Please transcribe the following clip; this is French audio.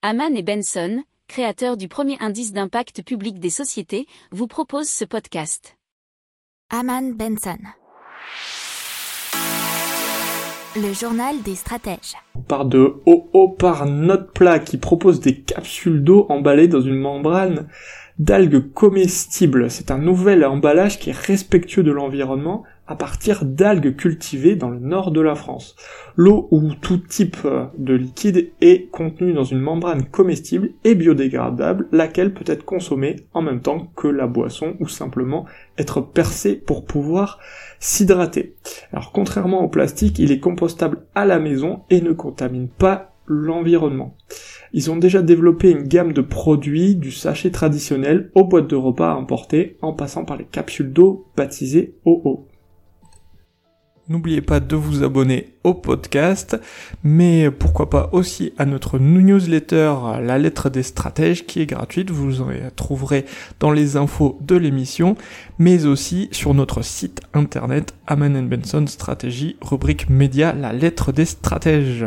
Haman et Benson, créateurs du premier indice d'impact public des sociétés, vous proposent ce podcast. Haman Benson. Le journal des stratèges. On part de OO par Note Plat qui propose des capsules d'eau emballées dans une membrane d'algues comestibles. C'est un nouvel emballage qui est respectueux de l'environnement à partir d'algues cultivées dans le nord de la France. L'eau ou tout type euh, de liquide est contenue dans une membrane comestible et biodégradable, laquelle peut être consommée en même temps que la boisson ou simplement être percée pour pouvoir s'hydrater. Alors contrairement au plastique, il est compostable à la maison et ne contamine pas l'environnement. Ils ont déjà développé une gamme de produits du sachet traditionnel aux boîtes de repas à emporter en passant par les capsules d'eau baptisées OO. N'oubliez pas de vous abonner au podcast, mais pourquoi pas aussi à notre newsletter La lettre des stratèges qui est gratuite, vous en trouverez dans les infos de l'émission, mais aussi sur notre site internet Aman Benson Stratégie, rubrique média La lettre des stratèges.